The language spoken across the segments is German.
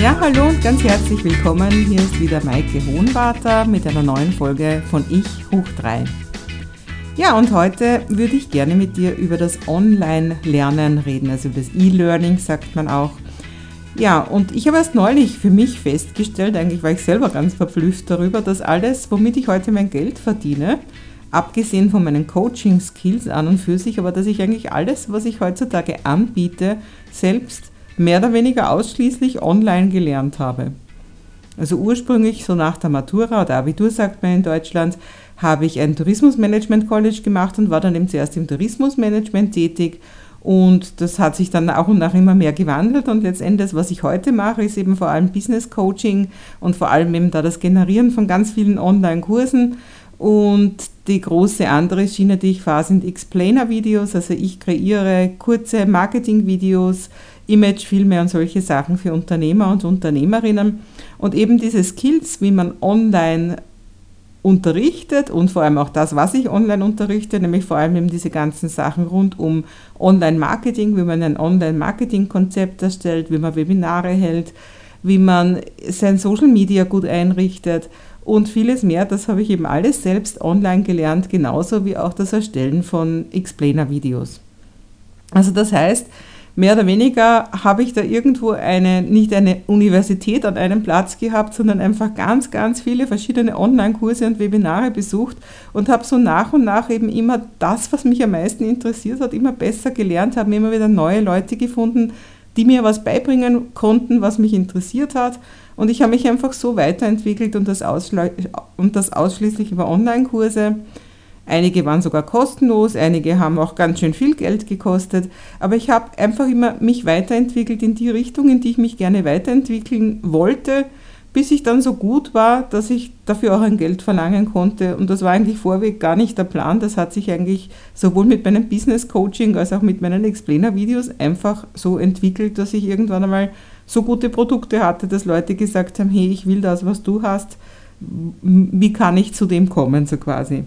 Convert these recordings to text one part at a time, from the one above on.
Ja, hallo und ganz herzlich willkommen. Hier ist wieder Maike Hohenwarter mit einer neuen Folge von Ich hoch 3. Ja, und heute würde ich gerne mit dir über das Online-Lernen reden, also das E-Learning sagt man auch. Ja, und ich habe erst neulich für mich festgestellt, eigentlich war ich selber ganz verblüfft darüber, dass alles, womit ich heute mein Geld verdiene, abgesehen von meinen Coaching-Skills an und für sich, aber dass ich eigentlich alles, was ich heutzutage anbiete, selbst mehr oder weniger ausschließlich online gelernt habe. Also ursprünglich so nach der Matura oder Abitur sagt man in Deutschland, habe ich ein Tourismusmanagement College gemacht und war dann eben zuerst im Tourismusmanagement tätig. Und das hat sich dann auch und nach immer mehr gewandelt. Und letztendlich, was ich heute mache, ist eben vor allem Business Coaching und vor allem eben da das Generieren von ganz vielen Online-Kursen. Und die große andere Schiene, die ich fahre, sind Explainer-Videos, also ich kreiere kurze Marketing-Videos, Imagefilme und solche Sachen für Unternehmer und Unternehmerinnen. Und eben diese Skills, wie man online unterrichtet und vor allem auch das, was ich online unterrichte, nämlich vor allem eben diese ganzen Sachen rund um Online-Marketing, wie man ein Online-Marketing-Konzept erstellt, wie man Webinare hält, wie man sein Social Media gut einrichtet und vieles mehr. Das habe ich eben alles selbst online gelernt, genauso wie auch das Erstellen von Explainer-Videos. Also das heißt, mehr oder weniger habe ich da irgendwo eine, nicht eine Universität an einem Platz gehabt, sondern einfach ganz, ganz viele verschiedene Online-Kurse und Webinare besucht und habe so nach und nach eben immer das, was mich am meisten interessiert hat, immer besser gelernt, habe immer wieder neue Leute gefunden, die mir was beibringen konnten, was mich interessiert hat. Und ich habe mich einfach so weiterentwickelt und das, und das ausschließlich über Online-Kurse. Einige waren sogar kostenlos, einige haben auch ganz schön viel Geld gekostet. Aber ich habe einfach immer mich weiterentwickelt in die Richtung, in die ich mich gerne weiterentwickeln wollte, bis ich dann so gut war, dass ich dafür auch ein Geld verlangen konnte. Und das war eigentlich vorweg gar nicht der Plan. Das hat sich eigentlich sowohl mit meinem Business Coaching als auch mit meinen Explainer-Videos einfach so entwickelt, dass ich irgendwann einmal so gute Produkte hatte, dass Leute gesagt haben, hey, ich will das, was du hast. Wie kann ich zu dem kommen, so quasi.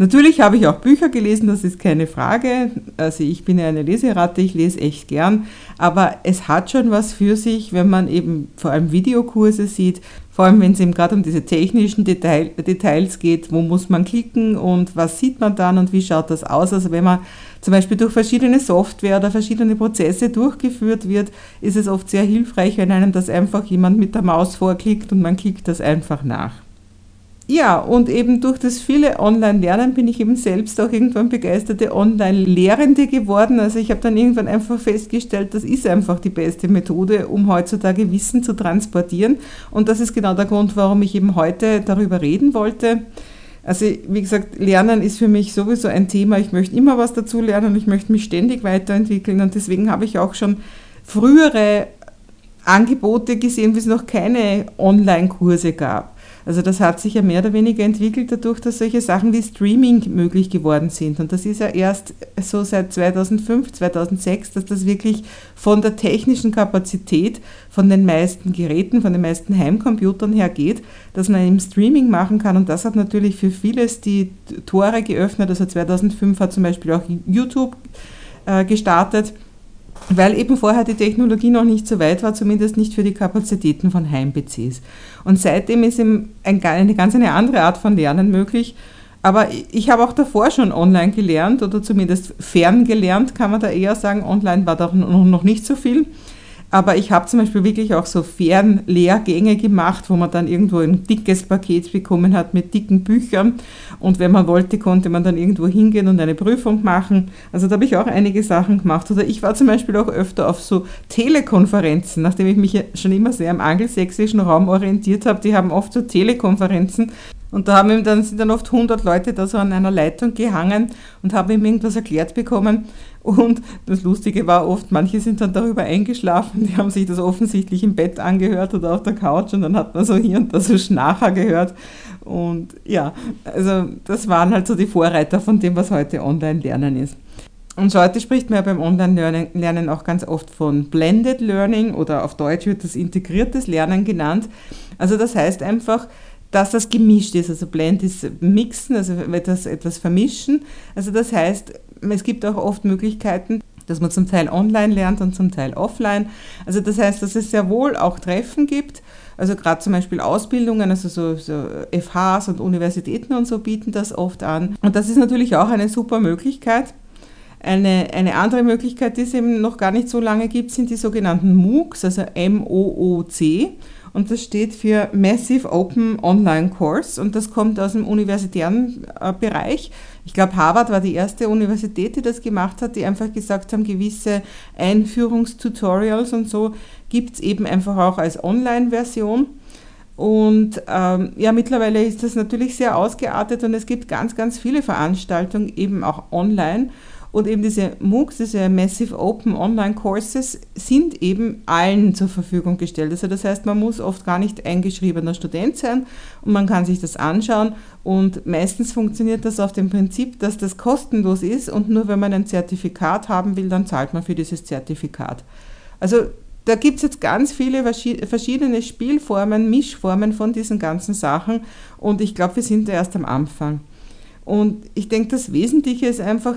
Natürlich habe ich auch Bücher gelesen, das ist keine Frage. Also ich bin ja eine Leseratte, ich lese echt gern. Aber es hat schon was für sich, wenn man eben vor allem Videokurse sieht, vor allem wenn es eben gerade um diese technischen Detail, Details geht, wo muss man klicken und was sieht man dann und wie schaut das aus. Also wenn man zum Beispiel durch verschiedene Software oder verschiedene Prozesse durchgeführt wird, ist es oft sehr hilfreich, wenn einem das einfach jemand mit der Maus vorklickt und man klickt das einfach nach. Ja, und eben durch das viele Online-Lernen bin ich eben selbst auch irgendwann begeisterte Online-Lehrende geworden. Also ich habe dann irgendwann einfach festgestellt, das ist einfach die beste Methode, um heutzutage Wissen zu transportieren. Und das ist genau der Grund, warum ich eben heute darüber reden wollte. Also wie gesagt, Lernen ist für mich sowieso ein Thema. Ich möchte immer was dazu lernen, ich möchte mich ständig weiterentwickeln und deswegen habe ich auch schon frühere Angebote gesehen, wie es noch keine Online-Kurse gab. Also das hat sich ja mehr oder weniger entwickelt dadurch, dass solche Sachen wie Streaming möglich geworden sind. Und das ist ja erst so seit 2005, 2006, dass das wirklich von der technischen Kapazität, von den meisten Geräten, von den meisten Heimcomputern her geht, dass man im Streaming machen kann. Und das hat natürlich für vieles die Tore geöffnet. Also 2005 hat zum Beispiel auch YouTube äh, gestartet weil eben vorher die Technologie noch nicht so weit war, zumindest nicht für die Kapazitäten von Heim-PCs. Und seitdem ist eben eine ganz eine andere Art von Lernen möglich. Aber ich habe auch davor schon online gelernt oder zumindest fern gelernt, kann man da eher sagen. Online war da noch nicht so viel. Aber ich habe zum Beispiel wirklich auch so Fernlehrgänge gemacht, wo man dann irgendwo ein dickes Paket bekommen hat mit dicken Büchern. Und wenn man wollte, konnte man dann irgendwo hingehen und eine Prüfung machen. Also da habe ich auch einige Sachen gemacht. Oder ich war zum Beispiel auch öfter auf so Telekonferenzen, nachdem ich mich schon immer sehr im angelsächsischen Raum orientiert habe. Die haben oft so Telekonferenzen Und da haben dann, sind dann oft 100 Leute da so an einer Leitung gehangen und haben ihm irgendwas erklärt bekommen. Und das Lustige war oft, manche sind dann darüber eingeschlafen, die haben sich das offensichtlich im Bett angehört oder auf der Couch und dann hat man so hier und da so Schnacher gehört. Und ja, also das waren halt so die Vorreiter von dem, was heute Online-Lernen ist. Und heute spricht man ja beim Online-Lernen auch ganz oft von Blended Learning oder auf Deutsch wird das integriertes Lernen genannt. Also das heißt einfach, dass das gemischt ist. Also Blend ist mixen, also etwas, etwas vermischen. Also das heißt, es gibt auch oft Möglichkeiten, dass man zum Teil online lernt und zum Teil offline. Also das heißt, dass es sehr wohl auch Treffen gibt. Also gerade zum Beispiel Ausbildungen, also so, so FHs und Universitäten und so bieten das oft an. Und das ist natürlich auch eine super Möglichkeit. Eine, eine andere Möglichkeit, die es eben noch gar nicht so lange gibt, sind die sogenannten MOOCs, also M-O-O-C. Und das steht für Massive Open Online Course und das kommt aus dem universitären äh, Bereich. Ich glaube, Harvard war die erste Universität, die das gemacht hat, die einfach gesagt haben, gewisse Einführungstutorials und so gibt es eben einfach auch als Online-Version. Und ähm, ja, mittlerweile ist das natürlich sehr ausgeartet und es gibt ganz, ganz viele Veranstaltungen eben auch online. Und eben diese MOOCs, diese Massive Open Online Courses, sind eben allen zur Verfügung gestellt. Also das heißt, man muss oft gar nicht eingeschriebener Student sein und man kann sich das anschauen. Und meistens funktioniert das auf dem Prinzip, dass das kostenlos ist und nur wenn man ein Zertifikat haben will, dann zahlt man für dieses Zertifikat. Also da gibt es jetzt ganz viele verschiedene Spielformen, Mischformen von diesen ganzen Sachen und ich glaube, wir sind da erst am Anfang. Und ich denke, das Wesentliche ist einfach,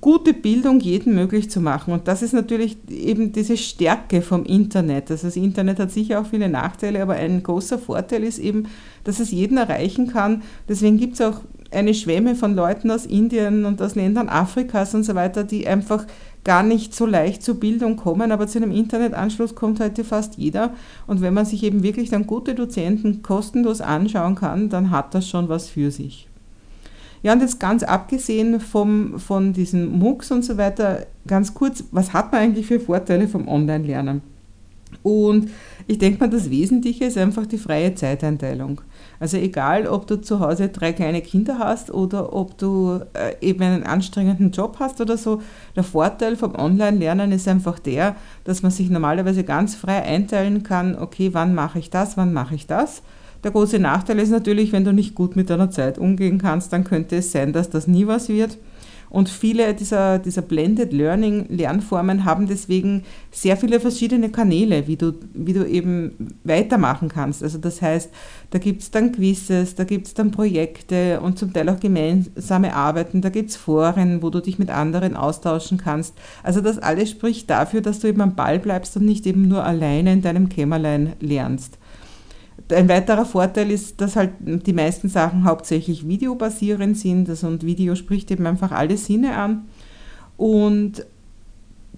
gute Bildung jedem möglich zu machen. Und das ist natürlich eben diese Stärke vom Internet. Also das Internet hat sicher auch viele Nachteile, aber ein großer Vorteil ist eben, dass es jeden erreichen kann. Deswegen gibt es auch eine Schwemme von Leuten aus Indien und aus Ländern Afrikas und so weiter, die einfach gar nicht so leicht zur Bildung kommen, aber zu einem Internetanschluss kommt heute fast jeder. Und wenn man sich eben wirklich dann gute Dozenten kostenlos anschauen kann, dann hat das schon was für sich. Ja, und jetzt ganz abgesehen vom, von diesen MOOCs und so weiter, ganz kurz, was hat man eigentlich für Vorteile vom Online-Lernen? Und ich denke mal, das Wesentliche ist einfach die freie Zeiteinteilung. Also egal, ob du zu Hause drei kleine Kinder hast oder ob du äh, eben einen anstrengenden Job hast oder so, der Vorteil vom Online-Lernen ist einfach der, dass man sich normalerweise ganz frei einteilen kann, okay, wann mache ich das, wann mache ich das der große Nachteil ist natürlich, wenn du nicht gut mit deiner Zeit umgehen kannst, dann könnte es sein, dass das nie was wird. Und viele dieser, dieser Blended Learning Lernformen haben deswegen sehr viele verschiedene Kanäle, wie du, wie du eben weitermachen kannst. Also das heißt, da gibt es dann Quizzes, da gibt es dann Projekte und zum Teil auch gemeinsame Arbeiten, da gibt es Foren, wo du dich mit anderen austauschen kannst. Also das alles spricht dafür, dass du eben am Ball bleibst und nicht eben nur alleine in deinem Kämmerlein lernst. Ein weiterer Vorteil ist, dass halt die meisten Sachen hauptsächlich videobasierend sind. Also und Video spricht eben einfach alle Sinne an. Und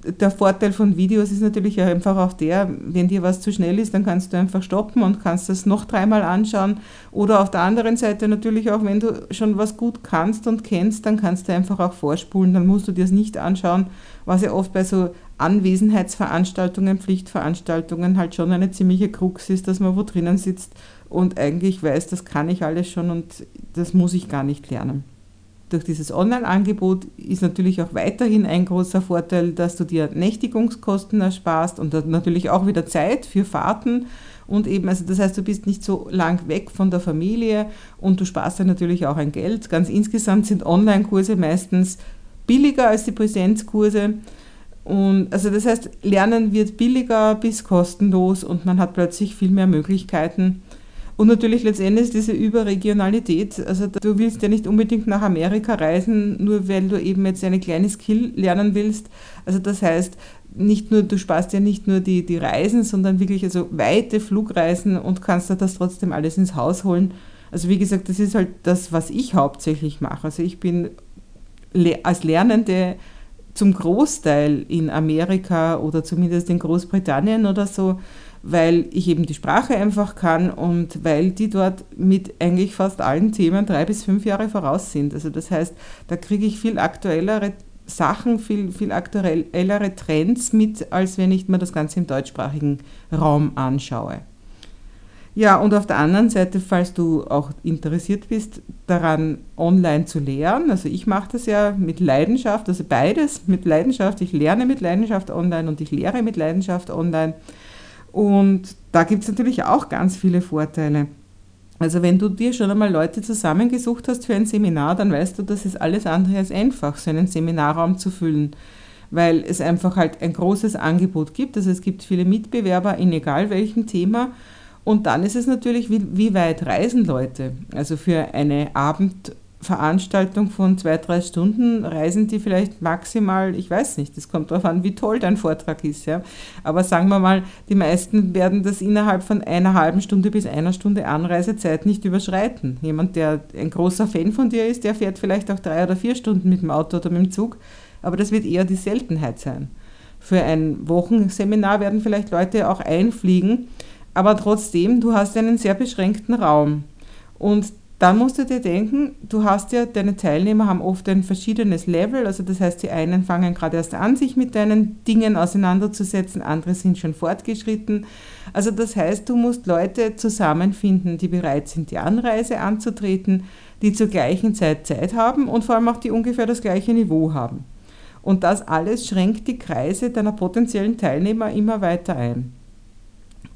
der Vorteil von Videos ist natürlich einfach auch der, wenn dir was zu schnell ist, dann kannst du einfach stoppen und kannst das noch dreimal anschauen. Oder auf der anderen Seite natürlich auch, wenn du schon was gut kannst und kennst, dann kannst du einfach auch vorspulen, dann musst du dir es nicht anschauen, was ja oft bei so Anwesenheitsveranstaltungen, Pflichtveranstaltungen halt schon eine ziemliche Krux ist, dass man wo drinnen sitzt und eigentlich weiß, das kann ich alles schon und das muss ich gar nicht lernen. Durch dieses Online-Angebot ist natürlich auch weiterhin ein großer Vorteil, dass du dir Nächtigungskosten ersparst und natürlich auch wieder Zeit für Fahrten und eben, also das heißt, du bist nicht so lang weg von der Familie und du sparst dir natürlich auch ein Geld. Ganz insgesamt sind Online-Kurse meistens billiger als die Präsenzkurse. Und also das heißt, Lernen wird billiger bis kostenlos und man hat plötzlich viel mehr Möglichkeiten. Und natürlich letztendlich diese Überregionalität. Also du willst ja nicht unbedingt nach Amerika reisen, nur weil du eben jetzt eine kleine Skill lernen willst. Also das heißt, nicht nur, du sparst ja nicht nur die, die Reisen, sondern wirklich also weite Flugreisen und kannst dir das trotzdem alles ins Haus holen. Also wie gesagt, das ist halt das, was ich hauptsächlich mache. Also ich bin als Lernende zum Großteil in Amerika oder zumindest in Großbritannien oder so, weil ich eben die Sprache einfach kann und weil die dort mit eigentlich fast allen Themen drei bis fünf Jahre voraus sind. Also das heißt, da kriege ich viel aktuellere Sachen, viel, viel aktuellere Trends mit, als wenn ich mir das Ganze im deutschsprachigen Raum anschaue. Ja, und auf der anderen Seite, falls du auch interessiert bist, daran online zu lernen, also ich mache das ja mit Leidenschaft, also beides mit Leidenschaft. Ich lerne mit Leidenschaft online und ich lehre mit Leidenschaft online. Und da gibt es natürlich auch ganz viele Vorteile. Also wenn du dir schon einmal Leute zusammengesucht hast für ein Seminar, dann weißt du, das ist alles andere als einfach, so einen Seminarraum zu füllen, weil es einfach halt ein großes Angebot gibt. Also es gibt viele Mitbewerber in egal welchem Thema und dann ist es natürlich, wie, wie weit reisen Leute? Also für eine Abendveranstaltung von zwei, drei Stunden reisen die vielleicht maximal, ich weiß nicht, das kommt darauf an, wie toll dein Vortrag ist. Ja? Aber sagen wir mal, die meisten werden das innerhalb von einer halben Stunde bis einer Stunde Anreisezeit nicht überschreiten. Jemand, der ein großer Fan von dir ist, der fährt vielleicht auch drei oder vier Stunden mit dem Auto oder mit dem Zug, aber das wird eher die Seltenheit sein. Für ein Wochenseminar werden vielleicht Leute auch einfliegen aber trotzdem, du hast einen sehr beschränkten Raum. Und dann musst du dir denken, du hast ja, deine Teilnehmer haben oft ein verschiedenes Level, also das heißt, die einen fangen gerade erst an, sich mit deinen Dingen auseinanderzusetzen, andere sind schon fortgeschritten. Also das heißt, du musst Leute zusammenfinden, die bereit sind, die Anreise anzutreten, die zur gleichen Zeit Zeit haben und vor allem auch die ungefähr das gleiche Niveau haben. Und das alles schränkt die Kreise deiner potenziellen Teilnehmer immer weiter ein.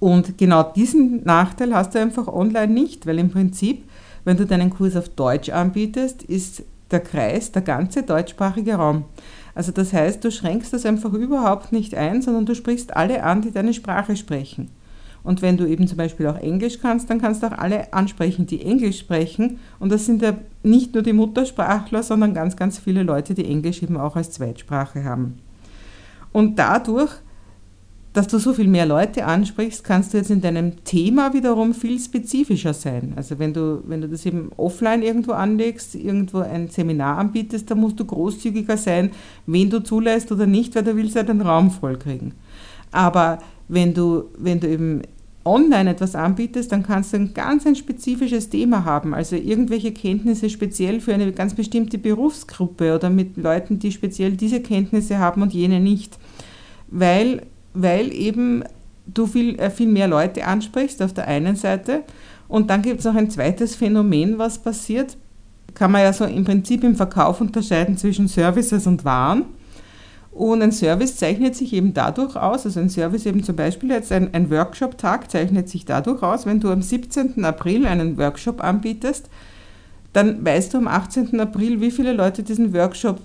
Und genau diesen Nachteil hast du einfach online nicht, weil im Prinzip, wenn du deinen Kurs auf Deutsch anbietest, ist der Kreis der ganze deutschsprachige Raum. Also das heißt, du schränkst das einfach überhaupt nicht ein, sondern du sprichst alle an, die deine Sprache sprechen. Und wenn du eben zum Beispiel auch Englisch kannst, dann kannst du auch alle ansprechen, die Englisch sprechen. Und das sind ja nicht nur die Muttersprachler, sondern ganz, ganz viele Leute, die Englisch eben auch als Zweitsprache haben. Und dadurch dass du so viel mehr Leute ansprichst, kannst du jetzt in deinem Thema wiederum viel spezifischer sein. Also wenn du, wenn du das eben offline irgendwo anlegst, irgendwo ein Seminar anbietest, dann musst du großzügiger sein, wen du zulässt oder nicht, weil du willst ja den Raum vollkriegen. Aber wenn du, wenn du eben online etwas anbietest, dann kannst du ein ganz ein spezifisches Thema haben, also irgendwelche Kenntnisse speziell für eine ganz bestimmte Berufsgruppe oder mit Leuten, die speziell diese Kenntnisse haben und jene nicht. Weil weil eben du viel, äh, viel mehr Leute ansprichst auf der einen Seite. Und dann gibt es noch ein zweites Phänomen, was passiert. Kann man ja so im Prinzip im Verkauf unterscheiden zwischen Services und Waren. Und ein Service zeichnet sich eben dadurch aus, also ein Service eben zum Beispiel jetzt ein, ein Workshop-Tag zeichnet sich dadurch aus, wenn du am 17. April einen Workshop anbietest, dann weißt du am 18. April, wie viele Leute diesen Workshop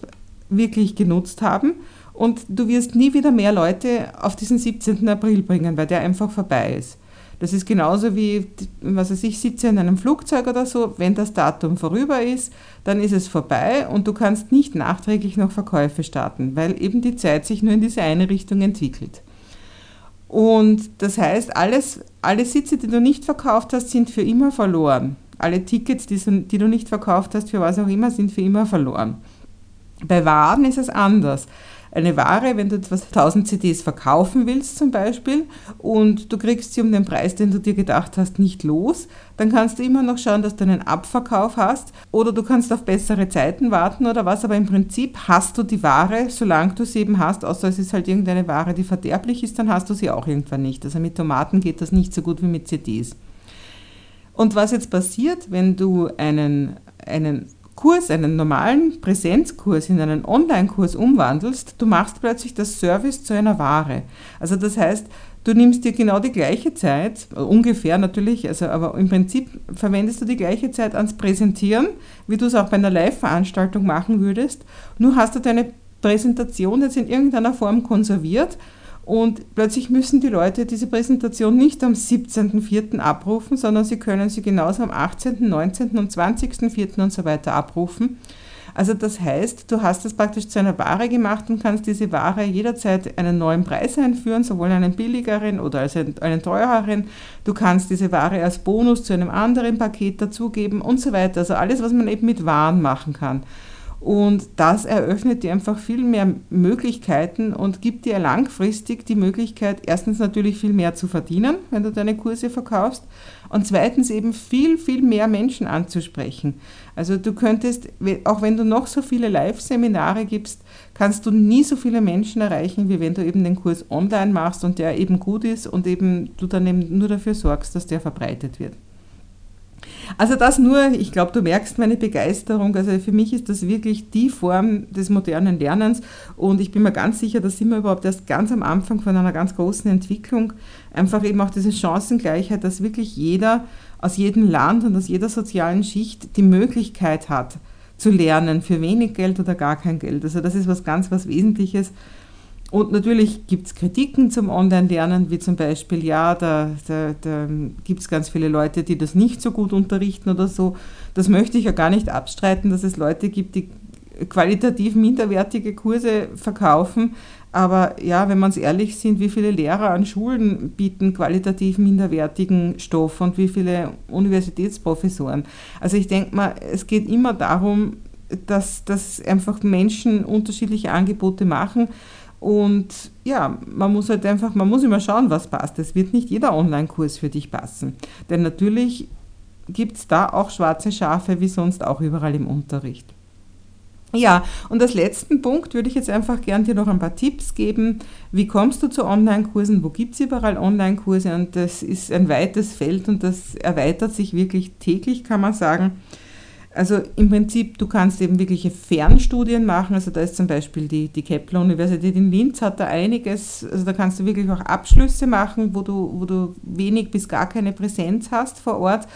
wirklich genutzt haben und du wirst nie wieder mehr Leute auf diesen 17. April bringen, weil der einfach vorbei ist. Das ist genauso wie, was weiß ich, sitze in einem Flugzeug oder so, wenn das Datum vorüber ist, dann ist es vorbei und du kannst nicht nachträglich noch Verkäufe starten, weil eben die Zeit sich nur in diese eine Richtung entwickelt. Und das heißt, alles, alle Sitze, die du nicht verkauft hast, sind für immer verloren. Alle Tickets, die, du nicht verkauft hast, für was auch immer, sind für immer verloren. Bei Waren ist es anders eine Ware, wenn du etwas 1000 CDs verkaufen willst zum Beispiel und du kriegst sie um den Preis, den du dir gedacht hast, nicht los, dann kannst du immer noch schauen, dass du einen Abverkauf hast oder du kannst auf bessere Zeiten warten oder was, aber im Prinzip hast du die Ware, solange du sie eben hast, außer es ist halt irgendeine Ware, die verderblich ist, dann hast du sie auch irgendwann nicht. Also mit Tomaten geht das nicht so gut wie mit CDs. Und was jetzt passiert, wenn du einen, einen Kurs, einen normalen Präsenzkurs in einen Online-Kurs umwandelst, du machst plötzlich das Service zu einer Ware. Also das heißt, du nimmst dir genau die gleiche Zeit, ungefähr natürlich, also aber im Prinzip verwendest du die gleiche Zeit ans Präsentieren, wie du es auch bei einer Live-Veranstaltung machen würdest. Nur hast du deine Präsentation jetzt in irgendeiner Form konserviert und plötzlich müssen die Leute diese Präsentation nicht am 17.04. abrufen, sondern sie können sie genauso am 18., 19. und 20.04. und so weiter abrufen. Also das heißt, du hast es praktisch zu einer Ware gemacht und kannst diese Ware jederzeit einen neuen Preis einführen, sowohl einen billigeren oder als einen teureren. Du kannst diese Ware als Bonus zu einem anderen Paket dazugeben und so weiter. Also alles, was man eben mit Waren machen kann. Und das eröffnet dir einfach viel mehr Möglichkeiten und gibt dir langfristig die Möglichkeit, erstens natürlich viel mehr zu verdienen, wenn du deine Kurse verkaufst, und zweitens eben viel, viel mehr Menschen anzusprechen. Also du könntest, auch wenn du noch so viele Live-Seminare gibst, kannst du nie so viele Menschen erreichen, wie wenn du eben den Kurs online machst und der eben gut ist und eben du dann eben nur dafür sorgst, dass der verbreitet wird. Also das nur, ich glaube, du merkst meine Begeisterung. Also für mich ist das wirklich die Form des modernen Lernens und ich bin mir ganz sicher, da sind wir überhaupt erst ganz am Anfang von einer ganz großen Entwicklung. Einfach eben auch diese Chancengleichheit, dass wirklich jeder aus jedem Land und aus jeder sozialen Schicht die Möglichkeit hat zu lernen für wenig Geld oder gar kein Geld. Also das ist was ganz was Wesentliches und natürlich gibt es Kritiken zum Online-Lernen, wie zum Beispiel, ja, da, da, da gibt es ganz viele Leute, die das nicht so gut unterrichten oder so. Das möchte ich ja gar nicht abstreiten, dass es Leute gibt, die qualitativ minderwertige Kurse verkaufen. Aber ja, wenn wir uns ehrlich sind, wie viele Lehrer an Schulen bieten qualitativ minderwertigen Stoff und wie viele Universitätsprofessoren. Also ich denke mal, es geht immer darum, dass, dass einfach Menschen unterschiedliche Angebote machen und ja, man muss halt einfach, man muss immer schauen, was passt. Es wird nicht jeder Online-Kurs für dich passen. Denn natürlich gibt es da auch schwarze Schafe, wie sonst auch überall im Unterricht. Ja, und als letzten Punkt würde ich jetzt einfach gern dir noch ein paar Tipps geben. Wie kommst du zu Online-Kursen? Wo gibt es überall Online-Kurse? Und das ist ein weites Feld und das erweitert sich wirklich täglich, kann man sagen. Also im Prinzip, du kannst eben wirkliche Fernstudien machen. Also da ist zum Beispiel die, die Kepler-Universität in Linz hat da einiges, also da kannst du wirklich auch Abschlüsse machen, wo du, wo du wenig bis gar keine Präsenz hast vor Ort.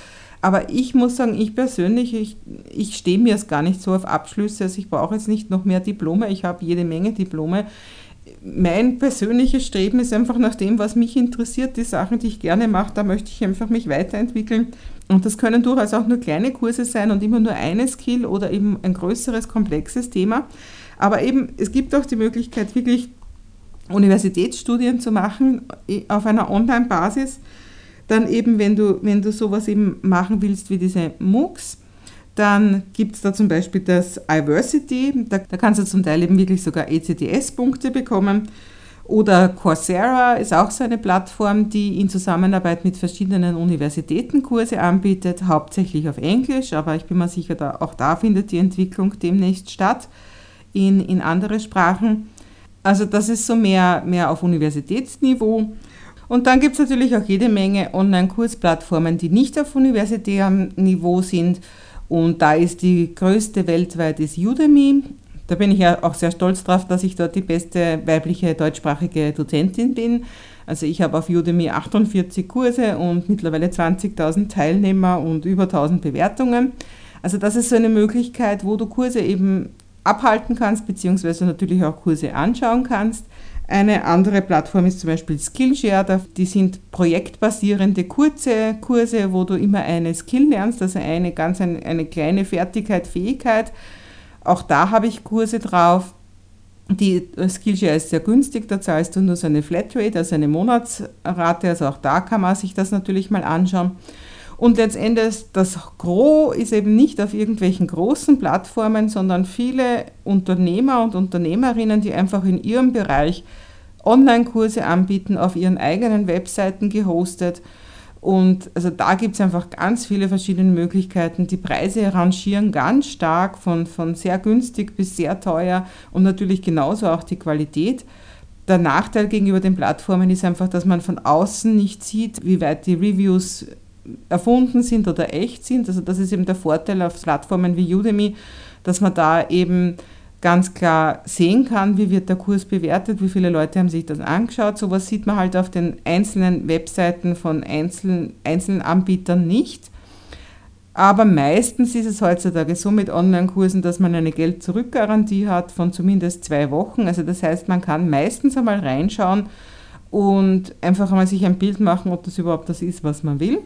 Aber ich muss sagen, ich persönlich, ich, ich stehe mir es gar nicht so auf Abschlüsse. Also ich brauche jetzt nicht noch mehr Diplome. Ich habe jede Menge Diplome. Mein persönliches Streben ist einfach nach dem, was mich interessiert, die Sachen, die ich gerne mache, da möchte ich einfach mich weiterentwickeln. Und das können durchaus auch nur kleine Kurse sein und immer nur eine Skill oder eben ein größeres, komplexes Thema. Aber eben, es gibt auch die Möglichkeit, wirklich Universitätsstudien zu machen auf einer Online-Basis. Dann eben, wenn du, wenn du sowas eben machen willst wie diese MOOCs, dann gibt es da zum Beispiel das iVersity, da, da kannst du zum Teil eben wirklich sogar ECTS-Punkte bekommen. Oder Coursera ist auch so eine Plattform, die in Zusammenarbeit mit verschiedenen Universitäten Kurse anbietet, hauptsächlich auf Englisch, aber ich bin mir sicher, da, auch da findet die Entwicklung demnächst statt in, in andere Sprachen. Also das ist so mehr, mehr auf Universitätsniveau. Und dann gibt es natürlich auch jede Menge Online-Kursplattformen, die nicht auf universitärem Niveau sind. Und da ist die größte weltweit ist Udemy. Da bin ich ja auch sehr stolz drauf, dass ich dort die beste weibliche deutschsprachige Dozentin bin. Also ich habe auf Udemy 48 Kurse und mittlerweile 20.000 Teilnehmer und über 1000 Bewertungen. Also das ist so eine Möglichkeit, wo du Kurse eben abhalten kannst, beziehungsweise natürlich auch Kurse anschauen kannst. Eine andere Plattform ist zum Beispiel Skillshare. Die sind projektbasierende kurze Kurse, wo du immer eine Skill lernst, also eine ganz eine, eine kleine Fertigkeit, Fähigkeit auch da habe ich Kurse drauf. Die Skillshare ist sehr günstig, da zahlst du nur so eine Flatrate, also eine Monatsrate, also auch da kann man sich das natürlich mal anschauen. Und letztendlich, das Gros ist eben nicht auf irgendwelchen großen Plattformen, sondern viele Unternehmer und Unternehmerinnen, die einfach in ihrem Bereich Online-Kurse anbieten, auf ihren eigenen Webseiten gehostet und also da gibt es einfach ganz viele verschiedene Möglichkeiten. Die Preise rangieren ganz stark von, von sehr günstig bis sehr teuer und natürlich genauso auch die Qualität. Der Nachteil gegenüber den Plattformen ist einfach, dass man von außen nicht sieht, wie weit die Reviews erfunden sind oder echt sind. Also das ist eben der Vorteil auf Plattformen wie Udemy, dass man da eben ganz klar sehen kann, wie wird der Kurs bewertet, wie viele Leute haben sich das angeschaut. Sowas sieht man halt auf den einzelnen Webseiten von einzelnen, einzelnen Anbietern nicht. Aber meistens ist es heutzutage so mit Online-Kursen, dass man eine Geld-Zurück-Garantie hat von zumindest zwei Wochen. Also das heißt, man kann meistens einmal reinschauen und einfach einmal sich ein Bild machen, ob das überhaupt das ist, was man will.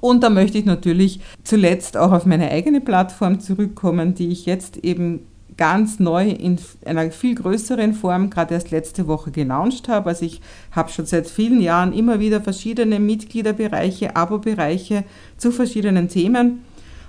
Und da möchte ich natürlich zuletzt auch auf meine eigene Plattform zurückkommen, die ich jetzt eben ganz neu in einer viel größeren Form gerade erst letzte Woche gelauncht habe. Also ich habe schon seit vielen Jahren immer wieder verschiedene Mitgliederbereiche, Abo-Bereiche zu verschiedenen Themen.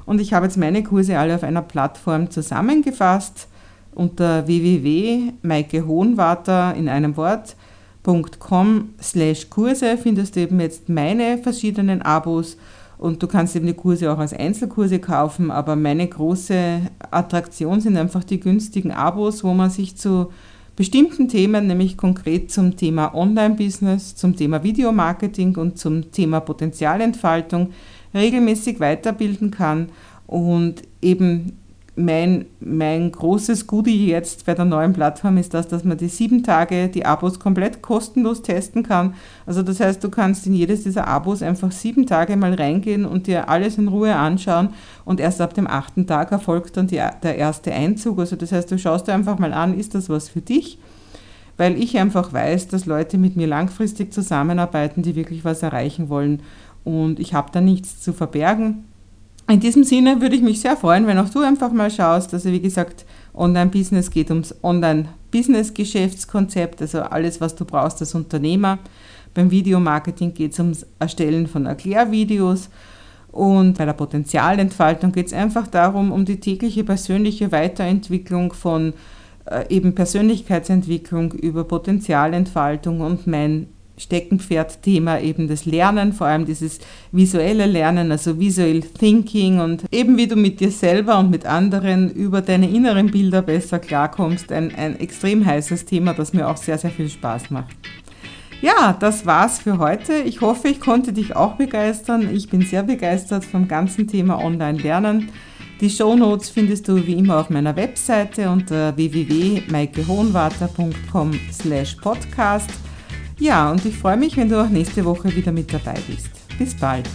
Und ich habe jetzt meine Kurse alle auf einer Plattform zusammengefasst unter www.maikehohenwarter in einem Wort.com slash Kurse findest du eben jetzt meine verschiedenen Abos und du kannst eben die Kurse auch als Einzelkurse kaufen, aber meine große Attraktion sind einfach die günstigen Abos, wo man sich zu bestimmten Themen, nämlich konkret zum Thema Online-Business, zum Thema Videomarketing und zum Thema Potenzialentfaltung regelmäßig weiterbilden kann und eben mein, mein großes Goodie jetzt bei der neuen Plattform ist das, dass man die sieben Tage die Abos komplett kostenlos testen kann. Also das heißt, du kannst in jedes dieser Abos einfach sieben Tage mal reingehen und dir alles in Ruhe anschauen und erst ab dem achten Tag erfolgt dann die, der erste Einzug. Also das heißt, du schaust dir einfach mal an, ist das was für dich? Weil ich einfach weiß, dass Leute mit mir langfristig zusammenarbeiten, die wirklich was erreichen wollen und ich habe da nichts zu verbergen in diesem Sinne würde ich mich sehr freuen, wenn auch du einfach mal schaust. Also wie gesagt, Online-Business geht ums Online-Business-Geschäftskonzept, also alles, was du brauchst als Unternehmer. Beim Videomarketing geht es ums Erstellen von Erklärvideos. Und bei der Potenzialentfaltung geht es einfach darum, um die tägliche persönliche Weiterentwicklung von äh, eben Persönlichkeitsentwicklung über Potenzialentfaltung und mein Steckenpferd-Thema eben das Lernen, vor allem dieses visuelle Lernen, also Visual Thinking und eben wie du mit dir selber und mit anderen über deine inneren Bilder besser klarkommst. Ein, ein extrem heißes Thema, das mir auch sehr, sehr viel Spaß macht. Ja, das war's für heute. Ich hoffe, ich konnte dich auch begeistern. Ich bin sehr begeistert vom ganzen Thema Online-Lernen. Die Show Notes findest du wie immer auf meiner Webseite unter www.maikehohenwarter.com slash podcast. Ja, und ich freue mich, wenn du auch nächste Woche wieder mit dabei bist. Bis bald.